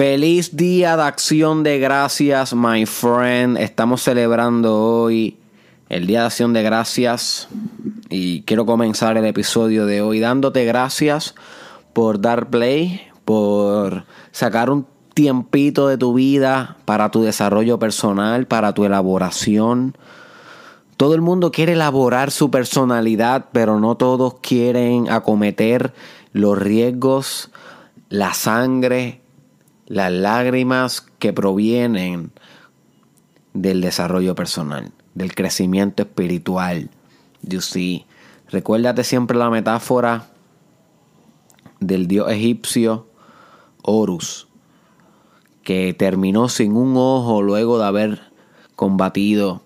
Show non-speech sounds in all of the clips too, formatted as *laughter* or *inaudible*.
Feliz día de acción de gracias, my friend. Estamos celebrando hoy el día de acción de gracias y quiero comenzar el episodio de hoy dándote gracias por dar play, por sacar un tiempito de tu vida para tu desarrollo personal, para tu elaboración. Todo el mundo quiere elaborar su personalidad, pero no todos quieren acometer los riesgos, la sangre, las lágrimas que provienen del desarrollo personal, del crecimiento espiritual. You see. Recuérdate siempre la metáfora del dios egipcio Horus, que terminó sin un ojo luego de haber combatido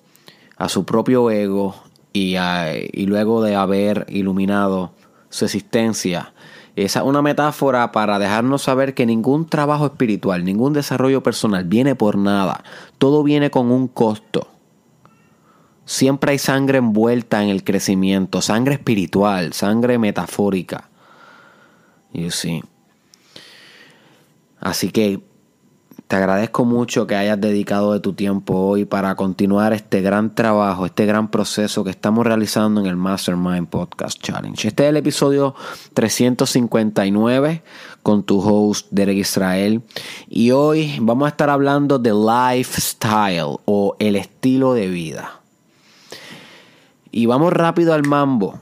a su propio ego y, y luego de haber iluminado su existencia esa es una metáfora para dejarnos saber que ningún trabajo espiritual, ningún desarrollo personal viene por nada. Todo viene con un costo. Siempre hay sangre envuelta en el crecimiento, sangre espiritual, sangre metafórica. You see. Así que te agradezco mucho que hayas dedicado de tu tiempo hoy para continuar este gran trabajo, este gran proceso que estamos realizando en el Mastermind Podcast Challenge. Este es el episodio 359 con tu host Derek Israel y hoy vamos a estar hablando de lifestyle o el estilo de vida. Y vamos rápido al mambo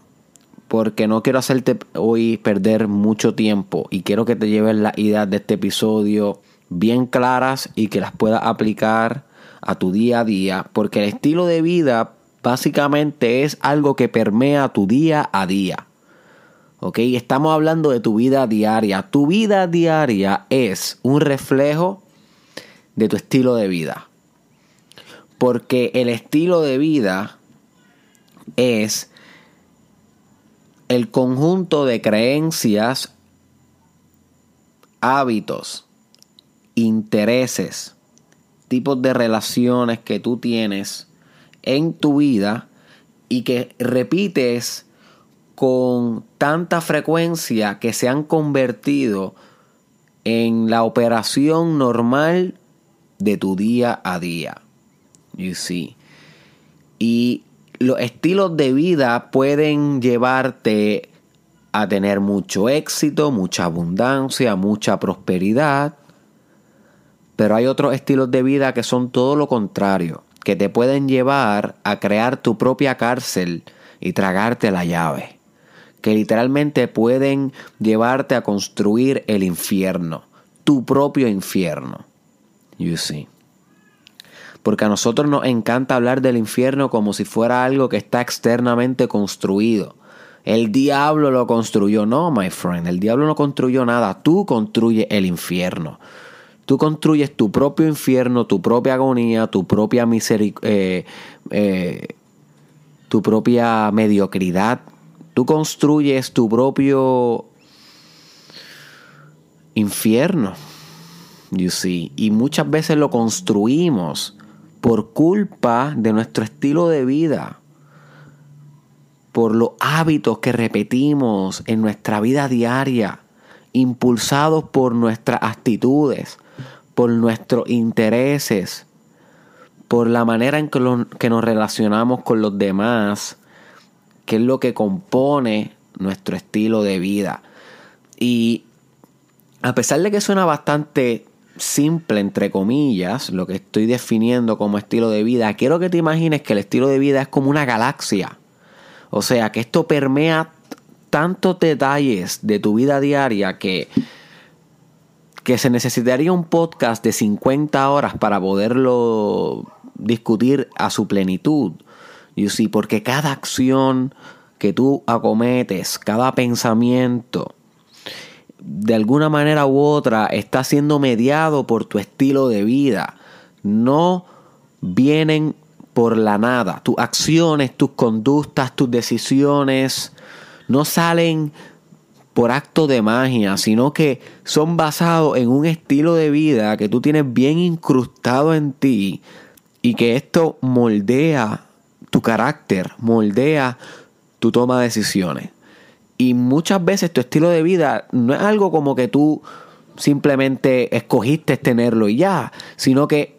porque no quiero hacerte hoy perder mucho tiempo y quiero que te lleves la idea de este episodio bien claras y que las puedas aplicar a tu día a día, porque el estilo de vida básicamente es algo que permea tu día a día. ¿Ok? Estamos hablando de tu vida diaria. Tu vida diaria es un reflejo de tu estilo de vida. Porque el estilo de vida es el conjunto de creencias, hábitos, intereses, tipos de relaciones que tú tienes en tu vida y que repites con tanta frecuencia que se han convertido en la operación normal de tu día a día. You see. Y los estilos de vida pueden llevarte a tener mucho éxito, mucha abundancia, mucha prosperidad, pero hay otros estilos de vida que son todo lo contrario, que te pueden llevar a crear tu propia cárcel y tragarte la llave. Que literalmente pueden llevarte a construir el infierno, tu propio infierno. You see. Porque a nosotros nos encanta hablar del infierno como si fuera algo que está externamente construido. El diablo lo construyó. No, my friend, el diablo no construyó nada. Tú construyes el infierno. Tú construyes tu propio infierno, tu propia agonía, tu propia misericordia, eh, eh, tu propia mediocridad. Tú construyes tu propio infierno. You see. Y muchas veces lo construimos por culpa de nuestro estilo de vida, por los hábitos que repetimos en nuestra vida diaria, impulsados por nuestras actitudes, por nuestros intereses, por la manera en que, nos relacionamos con los demás, que es lo que compone nuestro estilo de vida. Y a pesar de que suena bastante simple, entre comillas, lo que estoy definiendo como estilo de vida, quiero que te imagines que el estilo de vida es como una galaxia. O sea, que esto permea tantos detalles de tu vida diaria que que se necesitaría un podcast de 50 horas para poderlo discutir a su plenitud. You see, porque cada acción que tú acometes, cada pensamiento, de alguna manera u otra está siendo mediado por tu estilo de vida. No vienen por la nada. Tus acciones, tus conductas, tus decisiones no salen por acto de magia, sino que son basados en un estilo de vida que tú tienes bien incrustado en ti y que esto moldea tu carácter, moldea tu toma de decisiones. Y muchas veces tu estilo de vida no es algo como que tú simplemente escogiste tenerlo y ya, sino que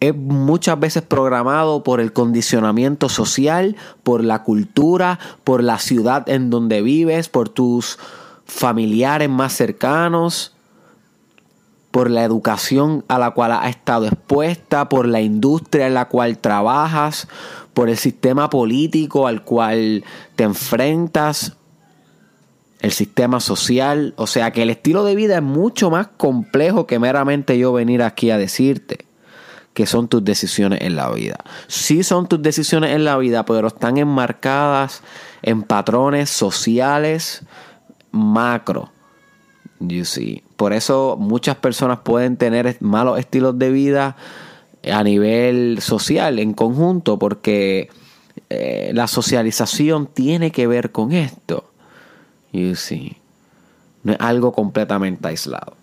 es muchas veces programado por el condicionamiento social, por la cultura, por la ciudad en donde vives, por tus familiares más cercanos, por la educación a la cual has estado expuesta, por la industria en la cual trabajas, por el sistema político al cual te enfrentas, el sistema social. O sea que el estilo de vida es mucho más complejo que meramente yo venir aquí a decirte que son tus decisiones en la vida. Sí son tus decisiones en la vida, pero están enmarcadas en patrones sociales macro. You see. Por eso muchas personas pueden tener malos estilos de vida a nivel social, en conjunto, porque eh, la socialización tiene que ver con esto. You see. No es algo completamente aislado.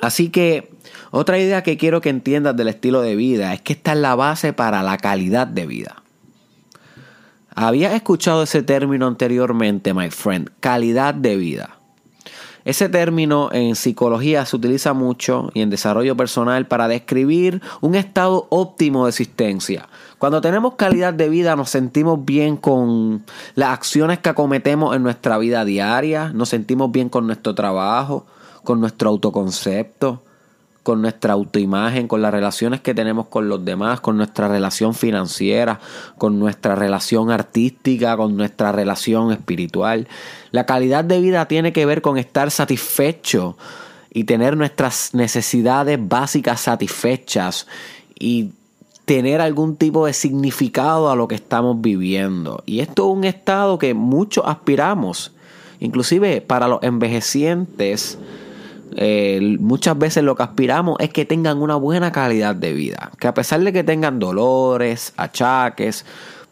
Así que otra idea que quiero que entiendas del estilo de vida es que esta es la base para la calidad de vida. Había escuchado ese término anteriormente, my friend, calidad de vida. Ese término en psicología se utiliza mucho y en desarrollo personal para describir un estado óptimo de existencia. Cuando tenemos calidad de vida nos sentimos bien con las acciones que acometemos en nuestra vida diaria, nos sentimos bien con nuestro trabajo, con nuestro autoconcepto, con nuestra autoimagen, con las relaciones que tenemos con los demás, con nuestra relación financiera, con nuestra relación artística, con nuestra relación espiritual. La calidad de vida tiene que ver con estar satisfecho y tener nuestras necesidades básicas satisfechas y tener algún tipo de significado a lo que estamos viviendo. Y esto es un estado que muchos aspiramos, inclusive para los envejecientes eh, muchas veces lo que aspiramos es que tengan una buena calidad de vida. Que a pesar de que tengan dolores, achaques,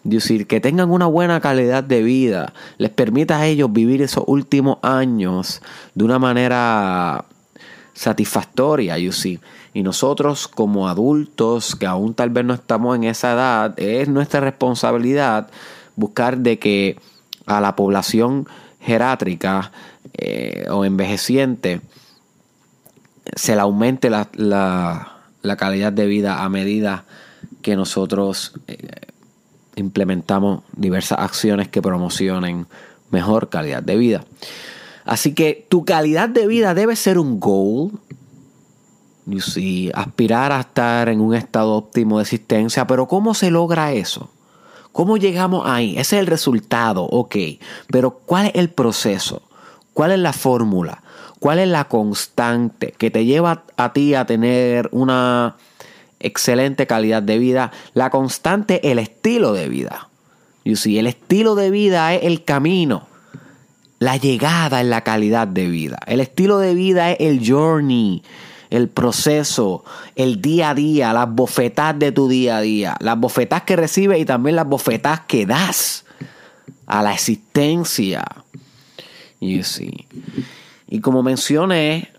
decir, que tengan una buena calidad de vida, les permita a ellos vivir esos últimos años de una manera satisfactoria. Y nosotros como adultos, que aún tal vez no estamos en esa edad, es nuestra responsabilidad buscar de que a la población gerátrica eh, o envejeciente se le aumente la, la, calidad de vida a medida que nosotros eh, implementamos diversas acciones que promocionen mejor calidad de vida. Así que tu calidad de vida debe ser un goal. See, aspirar a estar en un estado óptimo de existencia, pero ¿cómo se logra eso? ¿Cómo llegamos ahí? Ese es el resultado, ok. Pero ¿cuál es el proceso? ¿Cuál es la fórmula? ¿Cuál es la constante que te lleva a ti a tener una excelente calidad de vida? La constante, el estilo de vida. You see, el estilo de vida es el camino. La llegada es la calidad de vida. El estilo de vida es el journey, el proceso, el día a día, las bofetas de tu día a día, las bofetas que recibes y también las bofetas que das a la existencia. You see. Y como mencioné,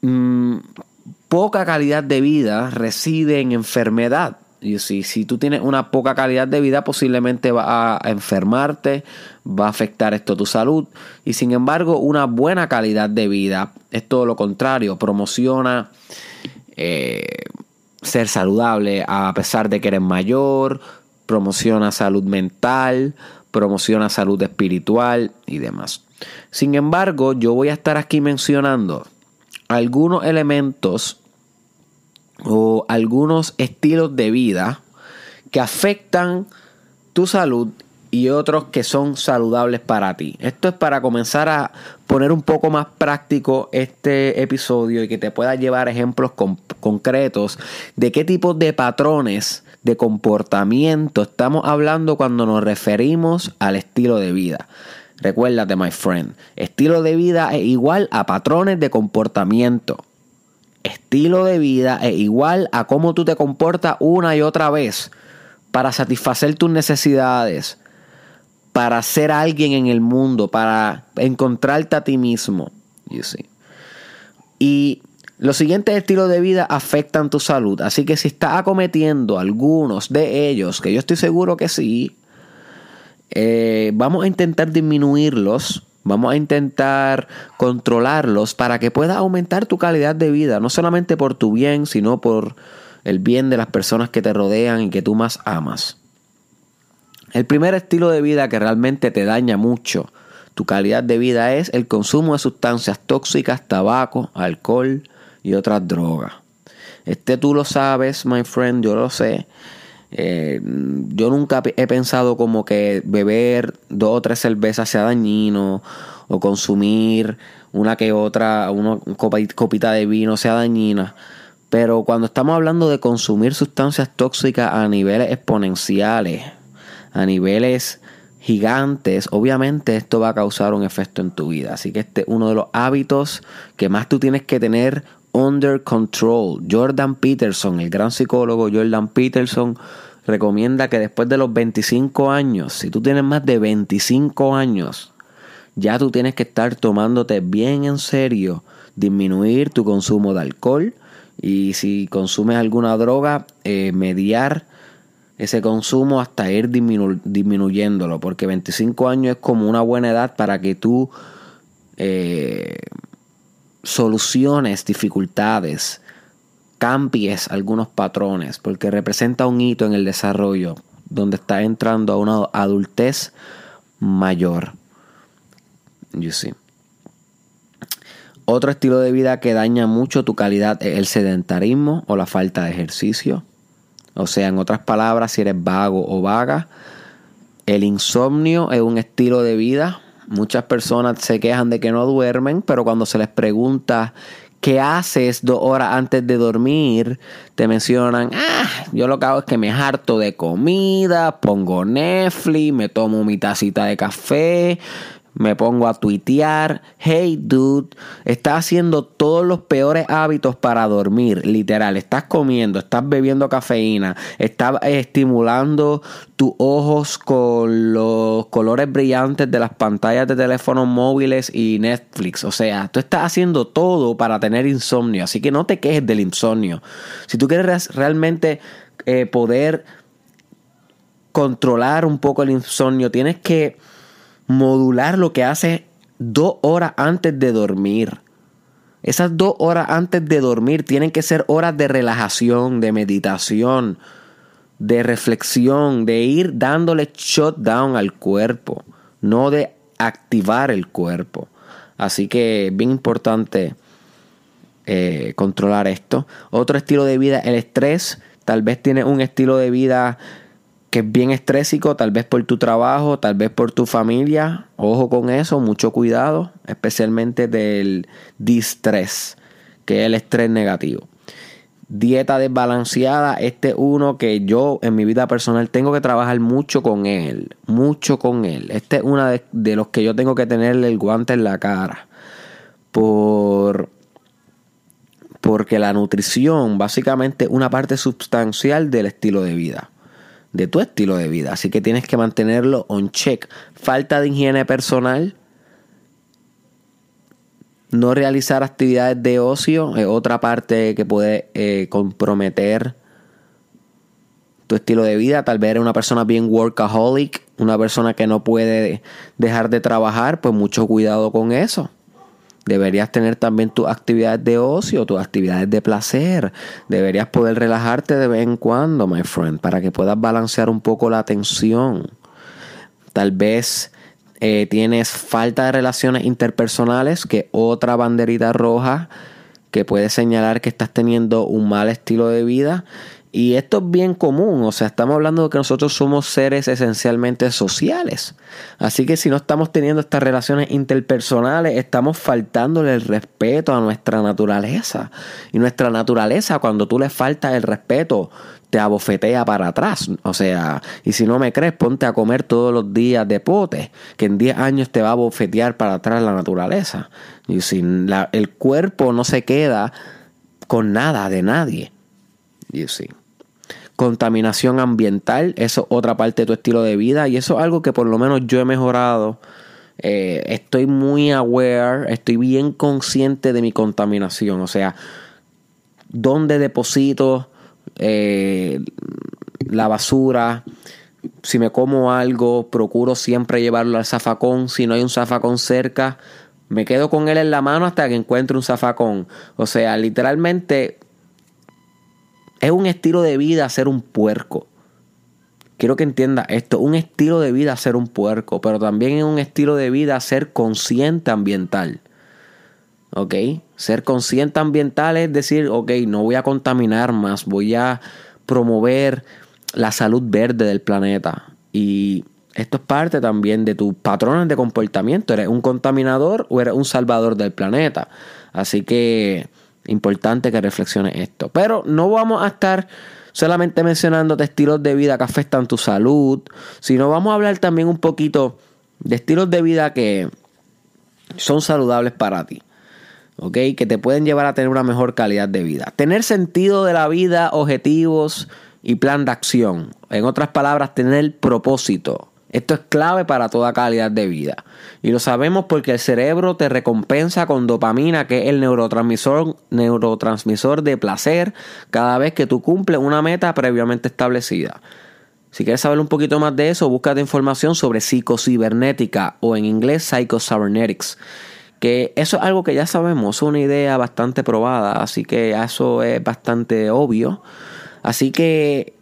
mm, poca calidad de vida reside en enfermedad. Y si, si tú tienes una poca calidad de vida, posiblemente va a enfermarte, va a afectar esto tu salud. Y sin embargo, una buena calidad de vida es todo lo contrario, promociona eh, ser saludable a pesar de que eres mayor, promociona salud mental, promociona salud espiritual y demás. Sin embargo, yo voy a estar aquí mencionando algunos elementos o algunos estilos de vida que afectan tu salud y otros que son saludables para ti. Esto es para comenzar a poner un poco más práctico este episodio y que te pueda llevar ejemplos concretos de qué tipo de patrones de comportamiento estamos hablando cuando nos referimos al estilo de vida. Recuérdate, my friend, estilo de vida es igual a patrones de comportamiento. Estilo de vida es igual a cómo tú te comportas una y otra vez para satisfacer tus necesidades, para ser alguien en el mundo, para encontrarte a ti mismo. Y los siguientes estilos de vida afectan tu salud. Así que si estás acometiendo algunos de ellos, que yo estoy seguro que sí, eh, vamos a intentar disminuirlos Vamos a intentar controlarlos para que puedas aumentar tu calidad de vida, no solamente por tu bien, sino por el bien de las personas que te rodean y que tú más amas. El primer estilo de vida que realmente te daña mucho tu calidad de vida es el consumo de sustancias tóxicas, tabaco, alcohol y otras drogas. Este tú lo sabes, my friend, yo lo sé. Eh, yo nunca he pensado como que beber dos o tres cervezas sea dañino o consumir una que otra, una copita de vino sea dañina. Pero cuando estamos hablando de consumir sustancias tóxicas a niveles exponenciales, a niveles gigantes, obviamente esto va a causar un efecto en tu vida. Así que este es uno de los hábitos que más tú tienes que tener under control. Jordan Peterson, el gran psicólogo Jordan Peterson, recomienda que después de los 25 años, si tú tienes más de 25 años, ya tú tienes que estar tomándote bien en serio, disminuir tu consumo de alcohol y si consumes alguna droga, eh, mediar ese consumo hasta ir disminuyéndolo, porque 25 años es como una buena edad para que tú eh, soluciones dificultades, cambies algunos patrones, porque representa un hito en el desarrollo, donde estás entrando a una adultez mayor. You see. Otro estilo de vida que daña mucho tu calidad es el sedentarismo o la falta de ejercicio. O sea, en otras palabras, si eres vago o vaga, el insomnio es un estilo de vida. Muchas personas se quejan de que no duermen, pero cuando se les pregunta qué haces dos horas antes de dormir, te mencionan, ah, yo lo que hago es que me harto de comida, pongo Netflix, me tomo mi tacita de café, me pongo a tuitear, hey dude, estás haciendo todos los peores hábitos para dormir, literal, estás comiendo, estás bebiendo cafeína, estás estimulando tus ojos con los colores brillantes de las pantallas de teléfonos móviles y Netflix, o sea, tú estás haciendo todo para tener insomnio, así que no te quejes del insomnio. Si tú quieres realmente eh, poder controlar un poco el insomnio, tienes que modular lo que hace dos horas antes de dormir. Esas dos horas antes de dormir tienen que ser horas de relajación, de meditación, de reflexión, de ir dándole shutdown al cuerpo, no de activar el cuerpo. Así que bien importante eh, controlar esto. Otro estilo de vida, el estrés. Tal vez tiene un estilo de vida que es bien estrésico, tal vez por tu trabajo, tal vez por tu familia. Ojo con eso, mucho cuidado, especialmente del distrés, que es el estrés negativo. Dieta desbalanceada, este es uno que yo en mi vida personal tengo que trabajar mucho con él, mucho con él. Este es uno de, de los que yo tengo que tenerle el guante en la cara. Por porque la nutrición básicamente es una parte sustancial del estilo de vida de tu estilo de vida. Así que tienes que mantenerlo on check. Falta de higiene personal. No realizar actividades de ocio es otra parte que puede eh, comprometer tu estilo de vida. Tal vez eres una persona bien workaholic, una persona que no puede dejar de trabajar, pues mucho cuidado con eso. Deberías tener también tus actividades de ocio, tus actividades de placer. Deberías poder relajarte de vez en cuando, my friend, para que puedas balancear un poco la atención. Tal vez eh, tienes falta de relaciones interpersonales, que otra banderita roja que puede señalar que estás teniendo un mal estilo de vida. Y esto es bien común, o sea, estamos hablando de que nosotros somos seres esencialmente sociales. Así que si no estamos teniendo estas relaciones interpersonales, estamos faltándole el respeto a nuestra naturaleza. Y nuestra naturaleza, cuando tú le faltas el respeto, te abofetea para atrás. O sea, y si no me crees, ponte a comer todos los días de pote, que en 10 años te va a abofetear para atrás la naturaleza. Y si el cuerpo no se queda con nada de nadie. Contaminación ambiental, eso es otra parte de tu estilo de vida y eso es algo que por lo menos yo he mejorado. Eh, estoy muy aware, estoy bien consciente de mi contaminación, o sea, dónde deposito eh, la basura, Si me como algo, procuro siempre llevarlo al zafacón. Si no hay un zafacón cerca, me quedo con él en la mano hasta que encuentre un zafacón. O sea, literalmente es un estilo de vida ser un puerco. Quiero que entienda esto, un estilo de vida ser un puerco, pero también es un estilo de vida ser consciente ambiental. ¿Ok? Ser consciente ambiental es decir, ok, no voy a contaminar más, voy a promover la salud verde del planeta. Y esto es parte también de tus patrones de comportamiento. ¿Eres un contaminador o eres un salvador del planeta? Así que importante que reflexiones esto. Pero no vamos a estar solamente mencionando estilos de vida que afectan tu salud, sino vamos a hablar también un poquito de estilos de vida que son saludables para ti. ¿ok? Que te pueden llevar a tener una mejor calidad de vida. Tener sentido de la vida, objetivos y plan de acción. En otras palabras, tener propósito. Esto es clave para toda calidad de vida. Y lo sabemos porque el cerebro te recompensa con dopamina, que es el neurotransmisor, neurotransmisor de placer, cada vez que tú cumples una meta previamente establecida. Si quieres saber un poquito más de eso, búscate información sobre psicocibernética o en inglés psychocybernetics. Que eso es algo que ya sabemos, es una idea bastante probada, así que eso es bastante obvio. Así que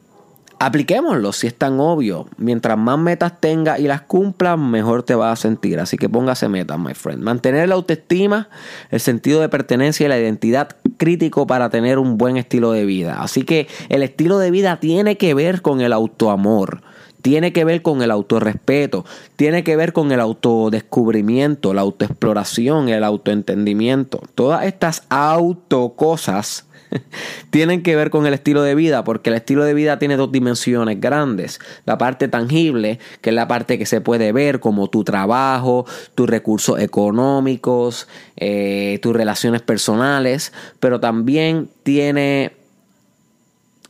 apliquémoslo si es tan obvio. Mientras más metas tengas y las cumplas, mejor te vas a sentir. Así que póngase metas, my friend. Mantener la autoestima, el sentido de pertenencia y la identidad crítico para tener un buen estilo de vida. Así que el estilo de vida tiene que ver con el autoamor. Tiene que ver con el autorrespeto, tiene que ver con el autodescubrimiento, la autoexploración, el autoentendimiento. Todas estas autocosas *laughs* tienen que ver con el estilo de vida, porque el estilo de vida tiene dos dimensiones grandes. La parte tangible, que es la parte que se puede ver, como tu trabajo, tus recursos económicos, eh, tus relaciones personales, pero también tiene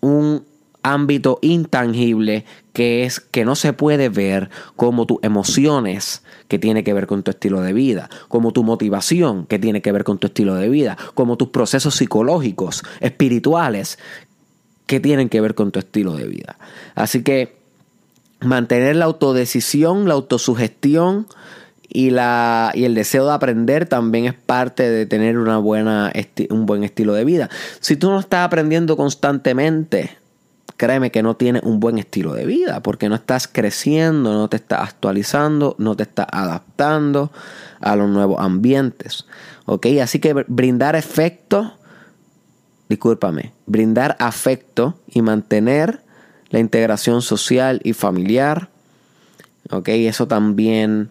un ámbito intangible que es que no se puede ver como tus emociones que tiene que ver con tu estilo de vida, como tu motivación que tiene que ver con tu estilo de vida, como tus procesos psicológicos, espirituales que tienen que ver con tu estilo de vida. Así que mantener la autodecisión, la autosugestión y, la, y el deseo de aprender también es parte de tener una buena, un buen estilo de vida. Si tú no estás aprendiendo constantemente, créeme que no tienes un buen estilo de vida porque no estás creciendo, no te estás actualizando, no te estás adaptando a los nuevos ambientes. ¿Ok? Así que brindar efecto, discúlpame, brindar afecto y mantener la integración social y familiar. ¿Ok? Eso también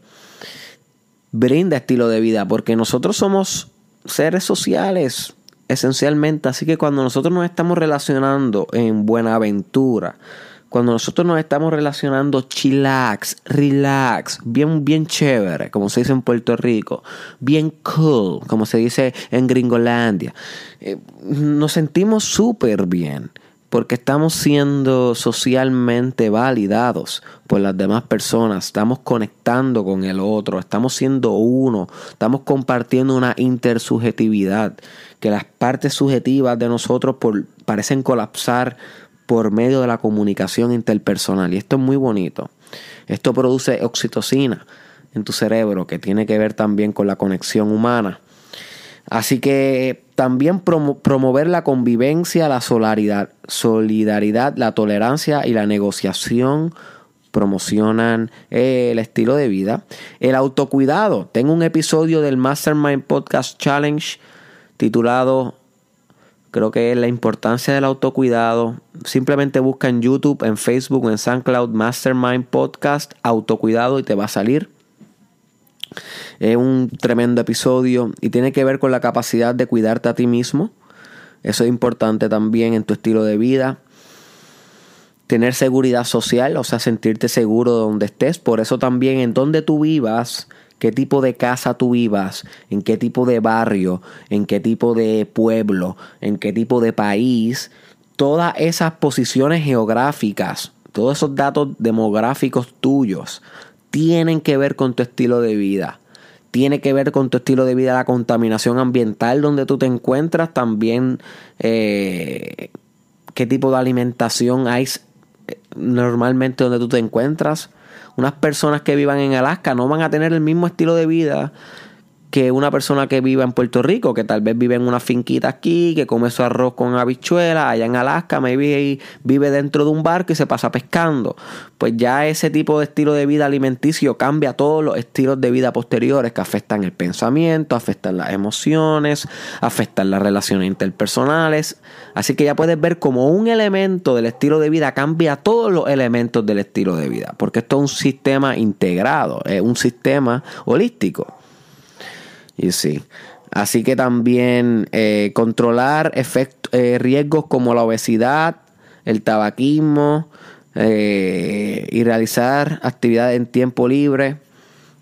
brinda estilo de vida porque nosotros somos seres sociales esencialmente. Así que cuando nosotros nos estamos relacionando en Buenaventura, cuando nosotros nos estamos relacionando chillax, relax, bien, bien chévere, como se dice en Puerto Rico, bien cool, como se dice en Gringolandia, eh, nos sentimos súper bien porque estamos siendo socialmente validados por las demás personas, estamos conectando con el otro, estamos siendo uno, estamos compartiendo una intersubjetividad, que las partes subjetivas de nosotros parecen colapsar por medio de la comunicación interpersonal y esto es muy bonito. Esto produce oxitocina en tu cerebro que tiene que ver también con la conexión humana. Así que también promover la convivencia, la solidaridad, la tolerancia y la negociación promocionan el estilo de vida. El autocuidado. Tengo un episodio del Mastermind Podcast Challenge titulado, creo que es la importancia del autocuidado. Simplemente busca en YouTube, en Facebook, en SoundCloud Mastermind Podcast Autocuidado y te va a salir. Es un tremendo episodio y tiene que ver con la capacidad de cuidarte a ti mismo. Eso es importante también en tu estilo de vida. Tener seguridad social, o sea, sentirte seguro donde estés. Por eso también en donde tú vivas, qué tipo de casa tú vivas, en qué tipo de barrio, en qué tipo de pueblo, en qué tipo de país. Todas esas posiciones geográficas, todos esos datos demográficos tuyos tienen que ver con tu estilo de vida. Tiene que ver con tu estilo de vida, la contaminación ambiental donde tú te encuentras, también eh, qué tipo de alimentación hay normalmente donde tú te encuentras. Unas personas que vivan en Alaska no van a tener el mismo estilo de vida que una persona que viva en Puerto Rico, que tal vez vive en una finquita aquí, que come su arroz con habichuelas, allá en Alaska, maybe vive dentro de un barco y se pasa pescando. Pues ya ese tipo de estilo de vida alimenticio cambia todos los estilos de vida posteriores que afectan el pensamiento, afectan las emociones, afectan las relaciones interpersonales. Así que ya puedes ver como un elemento del estilo de vida cambia todos los elementos del estilo de vida, porque esto es un sistema integrado, es un sistema holístico. Y sí. Así que también eh, controlar eh, riesgos como la obesidad, el tabaquismo eh, y realizar actividades en tiempo libre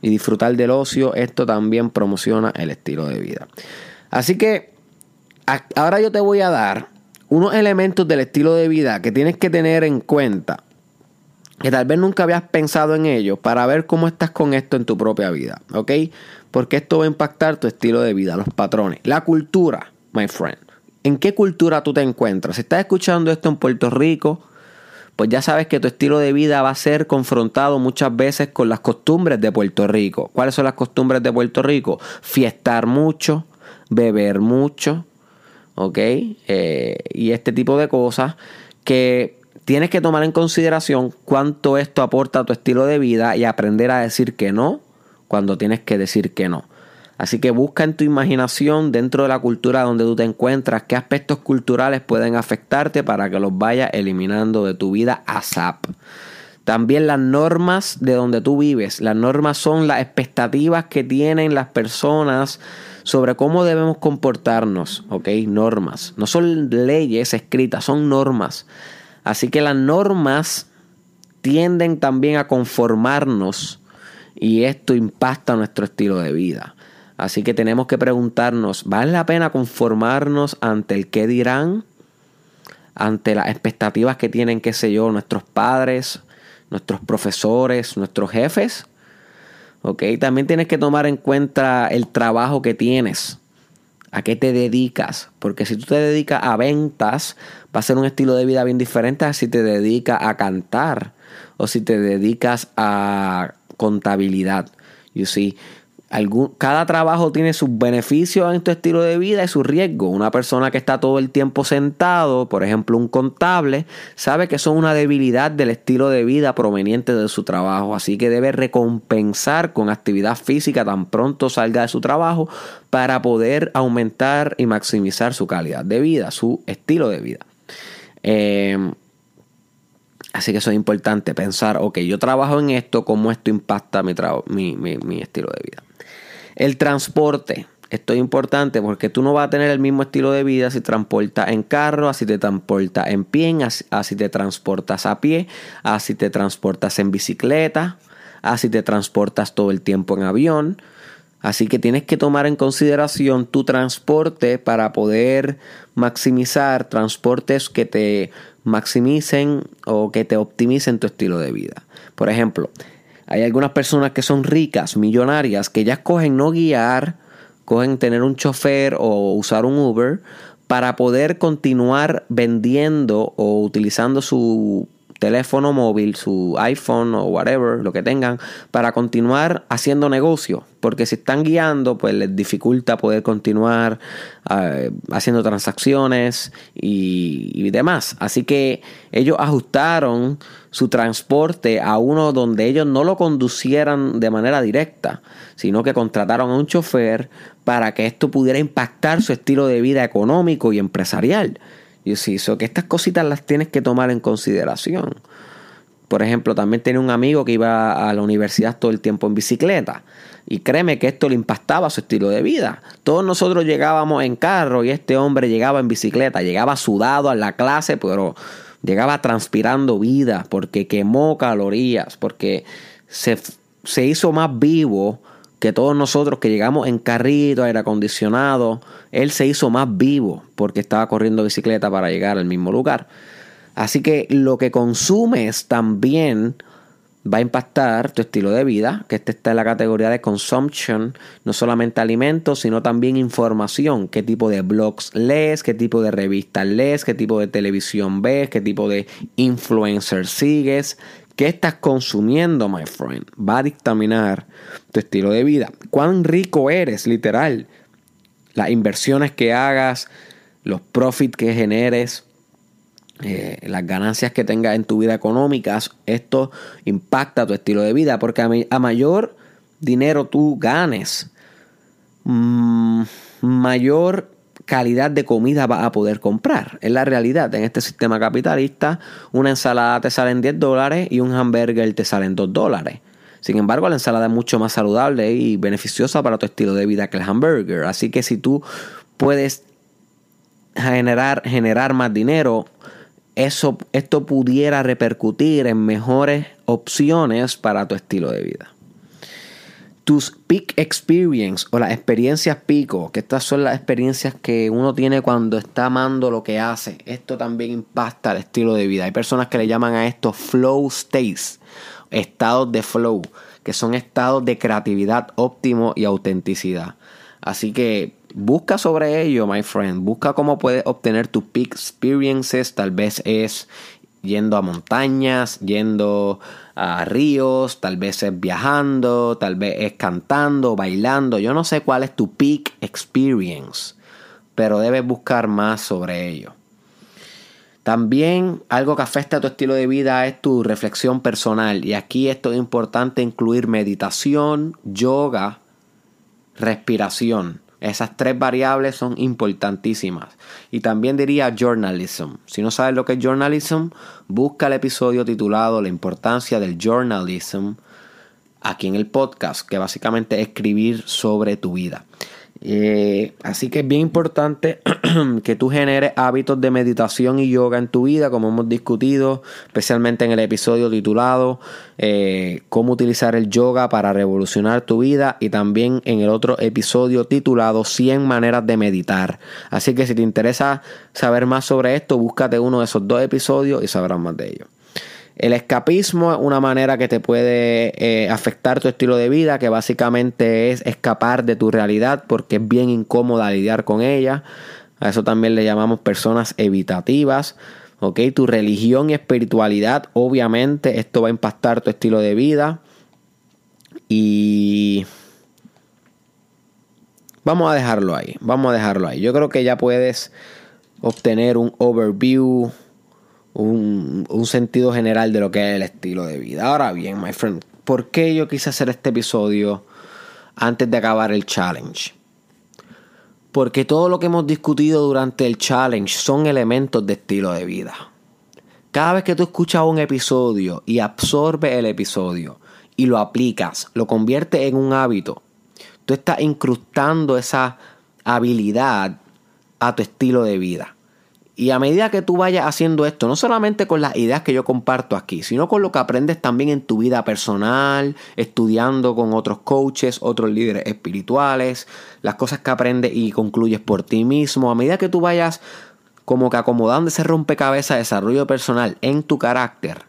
y disfrutar del ocio, esto también promociona el estilo de vida. Así que ahora yo te voy a dar unos elementos del estilo de vida que tienes que tener en cuenta, que tal vez nunca habías pensado en ellos, para ver cómo estás con esto en tu propia vida, ¿ok? porque esto va a impactar tu estilo de vida, los patrones. La cultura, my friend. ¿En qué cultura tú te encuentras? Si estás escuchando esto en Puerto Rico, pues ya sabes que tu estilo de vida va a ser confrontado muchas veces con las costumbres de Puerto Rico. ¿Cuáles son las costumbres de Puerto Rico? Fiestar mucho, beber mucho, ¿ok? Eh, y este tipo de cosas que tienes que tomar en consideración cuánto esto aporta a tu estilo de vida y aprender a decir que no cuando tienes que decir que no. Así que busca en tu imaginación, dentro de la cultura donde tú te encuentras, qué aspectos culturales pueden afectarte para que los vayas eliminando de tu vida ASAP. También las normas de donde tú vives. Las normas son las expectativas que tienen las personas sobre cómo debemos comportarnos, ¿ok? Normas. No son leyes escritas, son normas. Así que las normas tienden también a conformarnos y esto impacta nuestro estilo de vida. Así que tenemos que preguntarnos, ¿vale la pena conformarnos ante el qué dirán? Ante las expectativas que tienen, qué sé yo, nuestros padres, nuestros profesores, nuestros jefes. ¿Ok? También tienes que tomar en cuenta el trabajo que tienes. ¿A qué te dedicas? Porque si tú te dedicas a ventas, va a ser un estilo de vida bien diferente a si te dedicas a cantar o si te dedicas a contabilidad. You see, cada trabajo tiene sus beneficios en tu estilo de vida y sus riesgos. Una persona que está todo el tiempo sentado, por ejemplo un contable, sabe que eso es una debilidad del estilo de vida proveniente de su trabajo. Así que debe recompensar con actividad física tan pronto salga de su trabajo para poder aumentar y maximizar su calidad de vida, su estilo de vida. Eh, Así que eso es importante, pensar, ok, yo trabajo en esto, cómo esto impacta mi, mi, estilo de vida. El transporte, esto es importante porque tú no vas a tener el mismo estilo de vida si transportas en carro, así te transportas en pie, así, te transportas a pie, así te transportas en bicicleta, así te transportas todo el tiempo en avión. Así que tienes que tomar en consideración tu transporte para poder maximizar transportes que te maximicen o que te optimicen tu estilo de vida. Por ejemplo, hay algunas personas que son ricas, millonarias, que ya escogen no guiar, cogen tener un chofer o usar un Uber para poder continuar vendiendo o utilizando su teléfono móvil, su iPhone o whatever, lo que tengan, para continuar haciendo negocio. Porque si están guiando, pues les dificulta poder continuar eh, haciendo transacciones y, y, demás. Así que ellos ajustaron su transporte a uno donde ellos no lo conducieran de manera directa, sino que contrataron a un chofer para que esto pudiera impactar su estilo de vida económico y empresarial. Y sí, so que estas cositas las tienes que tomar en consideración. Por ejemplo, también tenía un amigo que iba a la universidad todo el tiempo en bicicleta. Y créeme que esto le impactaba su estilo de vida. Todos nosotros llegábamos en carro y este hombre llegaba en bicicleta. Llegaba sudado a la clase, pero llegaba transpirando vida porque quemó calorías, porque se, se hizo más vivo que todos nosotros que llegamos en carrito, aire acondicionado, él se hizo más vivo porque estaba corriendo bicicleta para llegar al mismo lugar. Así que lo que consumes también va a impactar tu estilo de vida, que este está en la categoría de consumption, no solamente alimentos, sino también información, qué tipo de blogs lees, qué tipo de revistas lees, qué tipo de televisión ves, qué tipo de influencer sigues, qué estás consumiendo, my friend, va a dictaminar tu estilo de vida, cuán rico eres, literal, las inversiones que hagas, los profits que generes, eh, las ganancias que tengas en tu vida económica, esto impacta tu estilo de vida, porque a, mayor dinero tú ganes, mm, mayor calidad de comida vas a poder comprar. Es la realidad. En este sistema capitalista, una ensalada te sale en 10 dólares y un hamburger te sale en 2 dólares. Sin embargo, la ensalada es mucho más saludable y beneficiosa para tu estilo de vida que el hamburger. Así que si tú puedes generar, generar más dinero, eso, esto pudiera repercutir en mejores opciones para tu estilo de vida. Tus peak experience o las experiencias pico, que estas son las experiencias que uno tiene cuando está amando lo que hace, esto también impacta el estilo de vida. Hay personas que le llaman a esto flow states, estados de flow, que son estados de creatividad óptimo y autenticidad. Así que Busca sobre ello, my friend. Busca cómo puedes obtener tus peak experiences. Tal vez es yendo a montañas, yendo a ríos, tal vez es viajando, tal vez es cantando, bailando. Yo no sé cuál es tu peak experience, pero debes buscar más sobre ello. También algo que afecta a tu estilo de vida es tu reflexión personal. Y aquí esto es importante incluir meditación, yoga, respiración. Esas tres variables son importantísimas. Y también diría journalism. Si no sabes lo que es journalism, busca el episodio titulado La importancia del journalism aquí en el podcast, que básicamente es escribir sobre tu vida. Eh, así que es bien importante *clears throat* que tú generes hábitos de meditación y yoga en tu vida, como hemos discutido, especialmente en el episodio titulado eh, Cómo utilizar el yoga para revolucionar tu vida y también en el otro episodio titulado 100 maneras de meditar. Así que si te interesa saber más sobre esto, búscate uno de esos dos episodios y sabrás más de ello. El escapismo es una manera que te puede eh, afectar tu estilo de vida, que básicamente es escapar de tu realidad porque es bien incómoda lidiar con ella. A eso también le llamamos personas evitativas. ¿ok? Tu religión y espiritualidad, obviamente, esto va a impactar tu estilo de vida. Y vamos a dejarlo ahí, vamos a dejarlo ahí. Yo creo que ya puedes obtener un overview un, sentido general de lo que es el estilo de vida. Ahora bien, my friend, ¿por qué yo quise hacer este episodio antes de acabar el challenge? Porque todo lo que hemos discutido durante el challenge son elementos de estilo de vida. Cada vez que tú escuchas un episodio y absorbes el episodio y lo aplicas, lo conviertes en un hábito, tú estás incrustando esa habilidad a tu estilo de vida. Y a medida que tú vayas haciendo esto, no solamente con las ideas que yo comparto aquí, sino con lo que aprendes también en tu vida personal, estudiando con otros coaches, otros líderes espirituales, las cosas que aprendes y concluyes por ti mismo, a medida que tú vayas como que acomodando ese rompecabezas de desarrollo personal en tu carácter,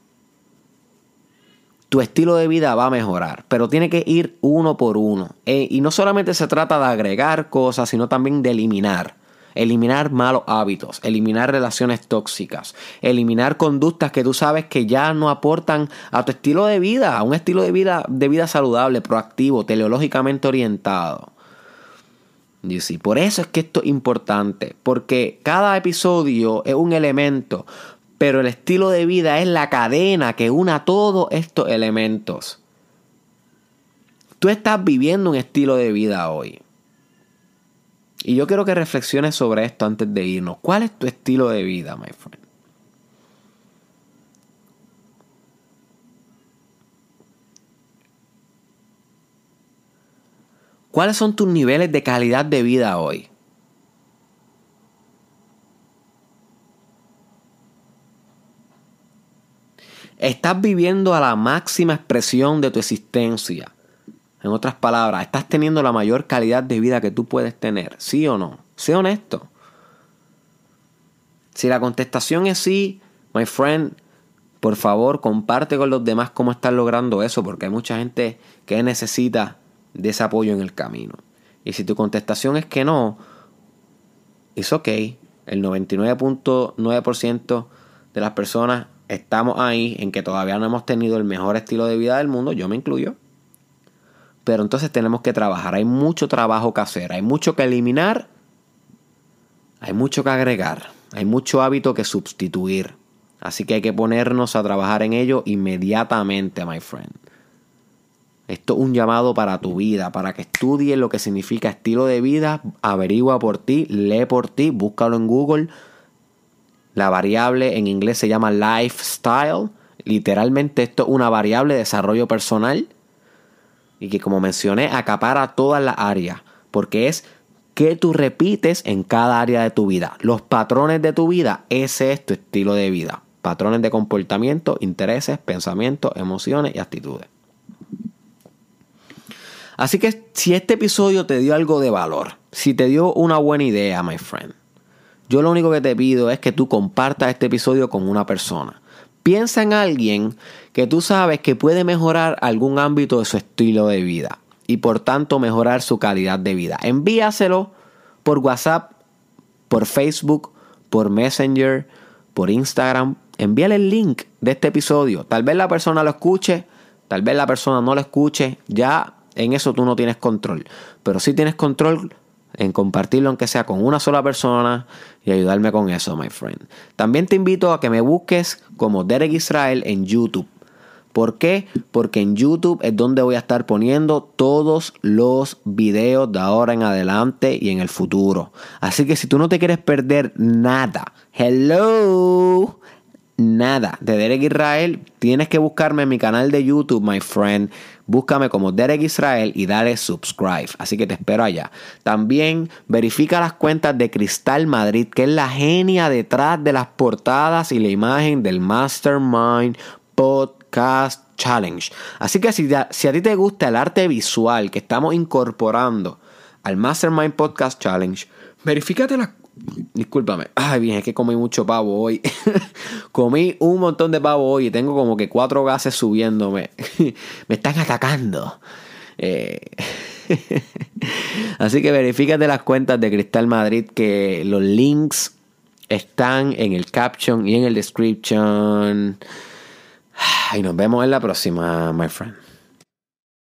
tu estilo de vida va a mejorar, pero tiene que ir uno por uno. Eh, y no solamente se trata de agregar cosas, sino también de eliminar eliminar malos hábitos, eliminar relaciones tóxicas, eliminar conductas que tú sabes que ya no aportan a tu estilo de vida, a un estilo de vida, de vida saludable, proactivo, teleológicamente orientado. Y por eso es que esto es importante, porque cada episodio es un elemento, pero el estilo de vida es la cadena que una todos estos elementos. Tú estás viviendo un estilo de vida hoy. Y yo quiero que reflexiones sobre esto antes de irnos. ¿Cuál es tu estilo de vida, my friend? ¿Cuáles son tus niveles de calidad de vida hoy? ¿Estás viviendo a la máxima expresión de tu existencia? En otras palabras, ¿estás teniendo la mayor calidad de vida que tú puedes tener? ¿Sí o no? Sé honesto. Si la contestación es sí, my friend, por favor, comparte con los demás cómo estás logrando eso, porque hay mucha gente que necesita de ese apoyo en el camino. Y si tu contestación es que no, es ok. El 99.9% de las personas estamos ahí en que todavía no hemos tenido el mejor estilo de vida del mundo, yo me incluyo. Pero entonces tenemos que trabajar, hay mucho trabajo que hacer, hay mucho que eliminar, hay mucho que agregar, hay mucho hábito que sustituir. Así que hay que ponernos a trabajar en ello inmediatamente, my friend. Esto es un llamado para tu vida, para que estudies lo que significa estilo de vida, averigua por ti, lee por ti, búscalo en Google. La variable en inglés se llama lifestyle. Literalmente esto es una variable de desarrollo personal y que como mencioné acapara todas las áreas, porque es que tú repites en cada área de tu vida. Los patrones de tu vida, ese es tu estilo de vida. Patrones de comportamiento, intereses, pensamientos, emociones y actitudes. Así que si este episodio te dio algo de valor, si te dio una buena idea, my friend, yo lo único que te pido es que tú compartas este episodio con una persona. Piensa en alguien que tú sabes que puede mejorar algún ámbito de su estilo de vida y por tanto mejorar su calidad de vida. Envíaselo por WhatsApp, por Facebook, por Messenger, por Instagram. Envíale el link de este episodio. Tal vez la persona lo escuche, tal vez la persona no lo escuche. Ya en eso tú no tienes control. Pero sí tienes control en compartirlo aunque sea con una sola persona y ayudarme con eso, my friend. También te invito a que me busques como Derek Israel en YouTube. ¿Por qué? Porque en YouTube es donde voy a estar poniendo todos los videos de ahora en adelante y en el futuro. Así que si tú no te quieres perder nada, hello, nada de Derek Israel, tienes que buscarme en mi canal de YouTube, my friend. Búscame como Derek Israel y dale subscribe. Así que te espero allá. También verifica las cuentas de Cristal Madrid, que es la genia detrás de las portadas y la imagen del Mastermind Podcast Challenge. Así que si, si a ti te gusta el arte visual que estamos incorporando al Mastermind Podcast Challenge, verifícate las Discúlpame. Ay, bien, es que comí mucho pavo hoy. *laughs* comí un montón de pavo hoy y tengo como que cuatro gases subiéndome. *laughs* Me están atacando. Eh, *laughs* así que verifícate las cuentas de Cristal Madrid que los links están en el caption y en el description. Y nos vemos en la próxima, my friend.